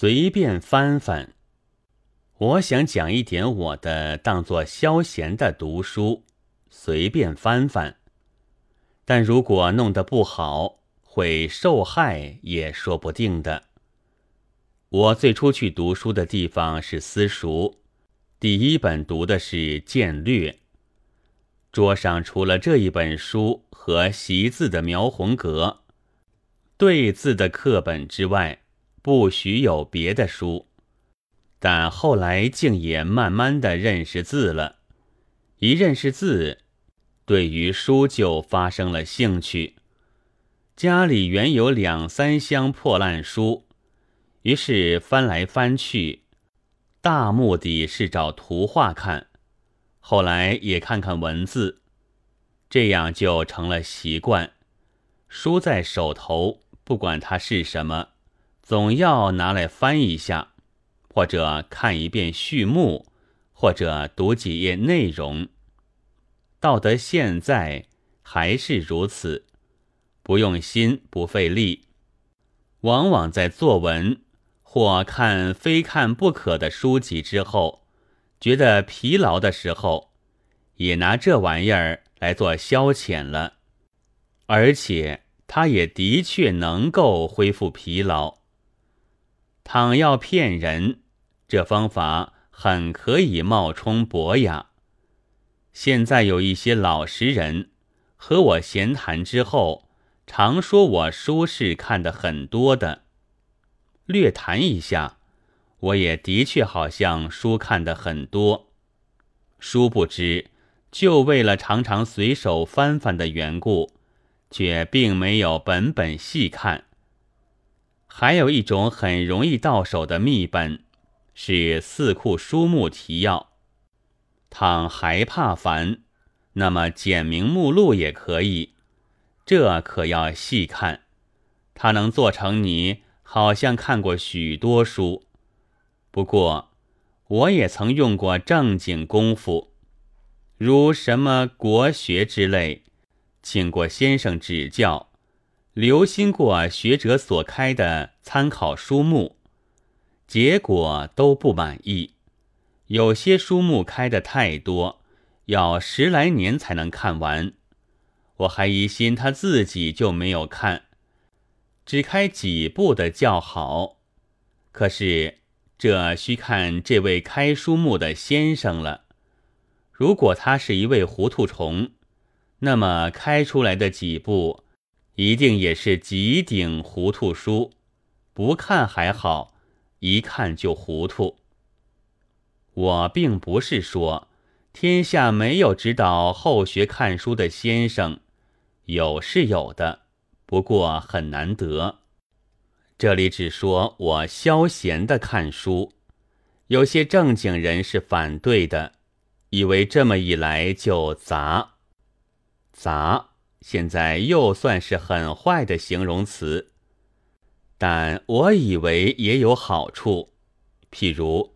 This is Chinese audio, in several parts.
随便翻翻。我想讲一点我的当做消闲的读书，随便翻翻。但如果弄得不好，会受害也说不定的。我最初去读书的地方是私塾，第一本读的是《见略》。桌上除了这一本书和习字的描红格、对字的课本之外，不许有别的书。但后来竟也慢慢的认识字了，一认识字，对于书就发生了兴趣。家里原有两三箱破烂书，于是翻来翻去，大目的是找图画看，后来也看看文字，这样就成了习惯。书在手头，不管它是什么，总要拿来翻一下。或者看一遍序幕，或者读几页内容。到得现在还是如此，不用心不费力。往往在作文或看非看不可的书籍之后，觉得疲劳的时候，也拿这玩意儿来做消遣了。而且它也的确能够恢复疲劳。倘要骗人。这方法很可以冒充博雅。现在有一些老实人和我闲谈之后，常说我书是看的很多的。略谈一下，我也的确好像书看的很多。殊不知，就为了常常随手翻翻的缘故，却并没有本本细看。还有一种很容易到手的秘本。是四库书目提要，倘还怕烦，那么简明目录也可以。这可要细看，它能做成你好像看过许多书。不过我也曾用过正经功夫，如什么国学之类，请过先生指教，留心过学者所开的参考书目。结果都不满意，有些书目开的太多，要十来年才能看完。我还疑心他自己就没有看，只开几部的较好。可是这需看这位开书目的先生了。如果他是一位糊涂虫，那么开出来的几部一定也是极顶糊涂书。不看还好。一看就糊涂。我并不是说天下没有指导后学看书的先生，有是有的，不过很难得。这里只说我消闲的看书，有些正经人是反对的，以为这么一来就杂。杂现在又算是很坏的形容词。但我以为也有好处，譬如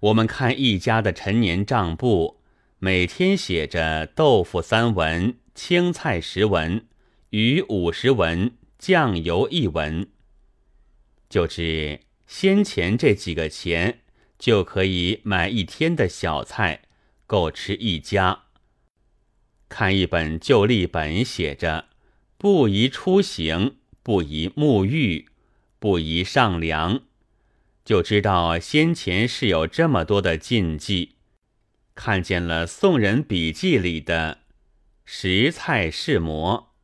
我们看一家的陈年账簿，每天写着豆腐三文、青菜十文、鱼五十文、酱油一文，就知先前这几个钱就可以买一天的小菜，够吃一家。看一本旧历本，写着不宜出行，不宜沐浴。不宜上梁，就知道先前是有这么多的禁忌。看见了宋人笔记里的食菜是魔，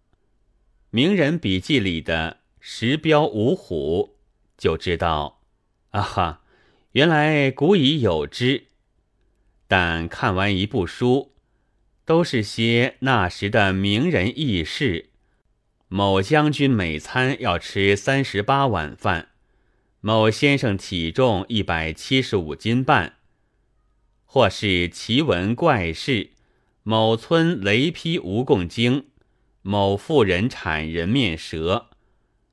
名人笔记里的食标五虎，就知道啊哈，原来古已有之。但看完一部书，都是些那时的名人轶事。某将军每餐要吃三十八碗饭，某先生体重一百七十五斤半，或是奇闻怪事，某村雷劈蜈蚣精，某妇人产人面蛇，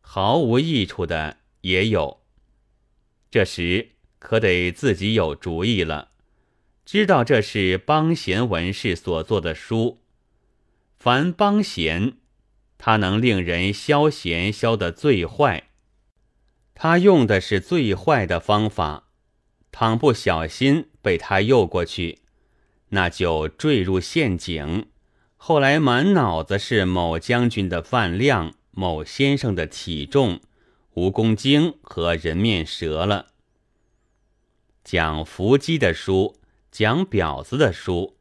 毫无益处的也有。这时可得自己有主意了，知道这是帮贤文士所做的书，凡帮贤，他能令人消闲消得最坏，他用的是最坏的方法，倘不小心被他诱过去，那就坠入陷阱。后来满脑子是某将军的饭量、某先生的体重、蜈蚣精和人面蛇了。讲伏击的书，讲婊子的书，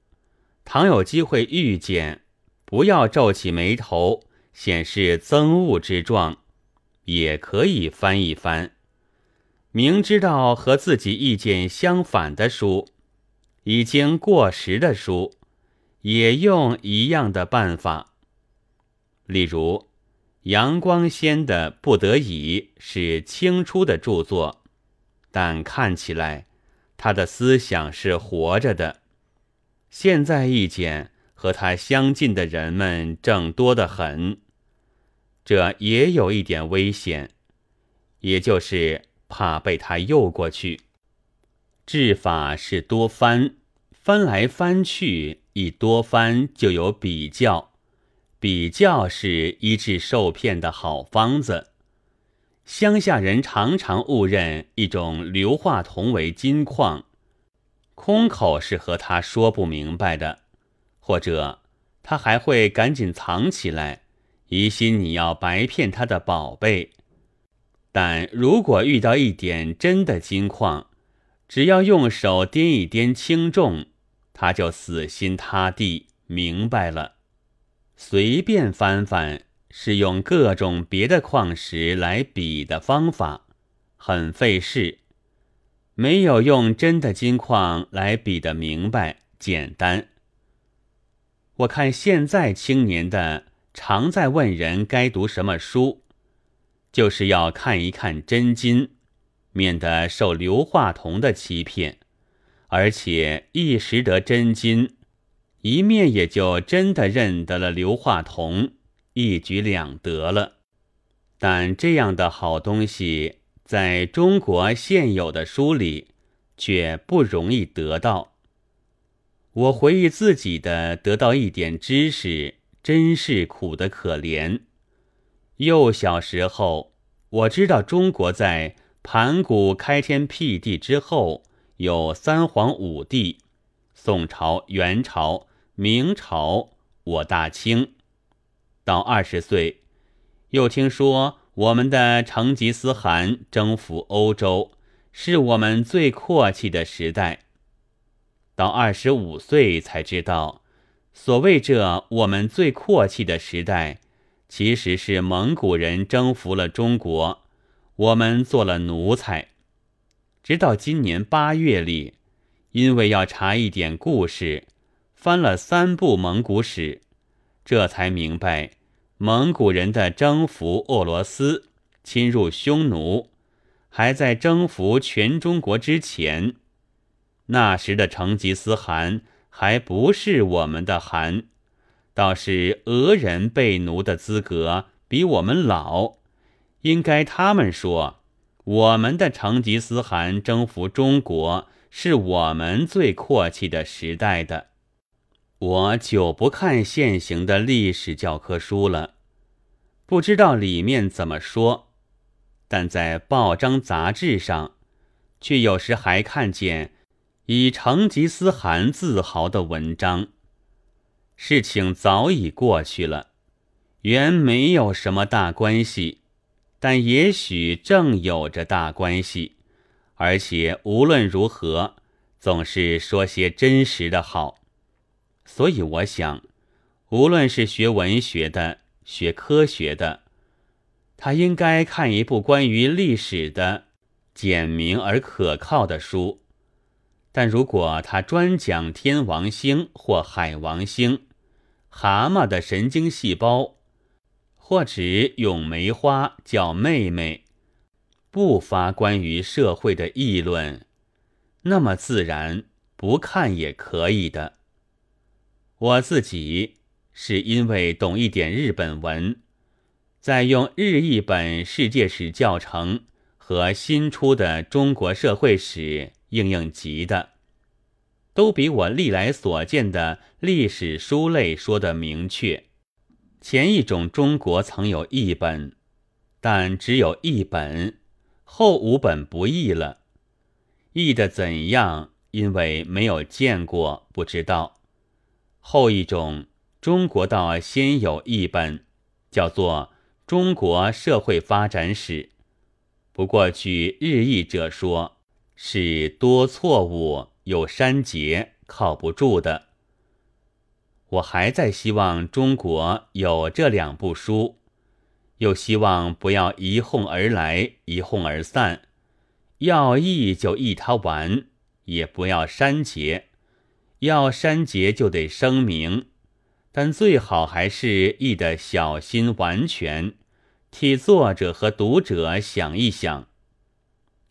倘有机会遇见，不要皱起眉头，显示憎恶之状，也可以翻一翻。明知道和自己意见相反的书，已经过时的书，也用一样的办法。例如，杨光先的《不得已》是清初的著作，但看起来。他的思想是活着的，现在意见和他相近的人们正多得很，这也有一点危险，也就是怕被他诱过去。治法是多翻，翻来翻去，一多翻就有比较，比较是医治受骗的好方子。乡下人常常误认一种硫化铜为金矿，空口是和他说不明白的，或者他还会赶紧藏起来，疑心你要白骗他的宝贝。但如果遇到一点真的金矿，只要用手掂一掂轻重，他就死心塌地明白了，随便翻翻。是用各种别的矿石来比的方法，很费事，没有用真的金矿来比的明白简单。我看现在青年的常在问人该读什么书，就是要看一看真金，免得受硫化铜的欺骗，而且一时得真金，一面也就真的认得了硫化铜。一举两得了，但这样的好东西，在中国现有的书里却不容易得到。我回忆自己的得到一点知识，真是苦得可怜。幼小时候，我知道中国在盘古开天辟地之后有三皇五帝：宋朝、元朝、明朝，我大清。到二十岁，又听说我们的成吉思汗征服欧洲，是我们最阔气的时代。到二十五岁才知道，所谓这我们最阔气的时代，其实是蒙古人征服了中国，我们做了奴才。直到今年八月里，因为要查一点故事，翻了三部蒙古史，这才明白。蒙古人的征服俄罗斯、侵入匈奴，还在征服全中国之前，那时的成吉思汗还不是我们的汗，倒是俄人被奴的资格比我们老，应该他们说我们的成吉思汗征服中国是我们最阔气的时代的。我久不看现行的历史教科书了，不知道里面怎么说，但在报章杂志上，却有时还看见以成吉思汗自豪的文章。事情早已过去了，原没有什么大关系，但也许正有着大关系，而且无论如何，总是说些真实的好。所以我想，无论是学文学的、学科学的，他应该看一部关于历史的简明而可靠的书。但如果他专讲天王星或海王星、蛤蟆的神经细胞，或只用梅花叫妹妹，不发关于社会的议论，那么自然不看也可以的。我自己是因为懂一点日本文，在用日译本世界史教程和新出的中国社会史应应急的，都比我历来所见的历史书类说的明确。前一种中国曾有译本，但只有一本，后五本不译了，译的怎样？因为没有见过，不知道。后一种，中国倒先有一本，叫做《中国社会发展史》，不过据日译者说，是多错误，有删节，靠不住的。我还在希望中国有这两部书，又希望不要一哄而来，一哄而散，要译就译它完。也不要删节，要删节就得声明，但最好还是译得小心完全，替作者和读者想一想。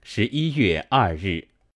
十一月二日。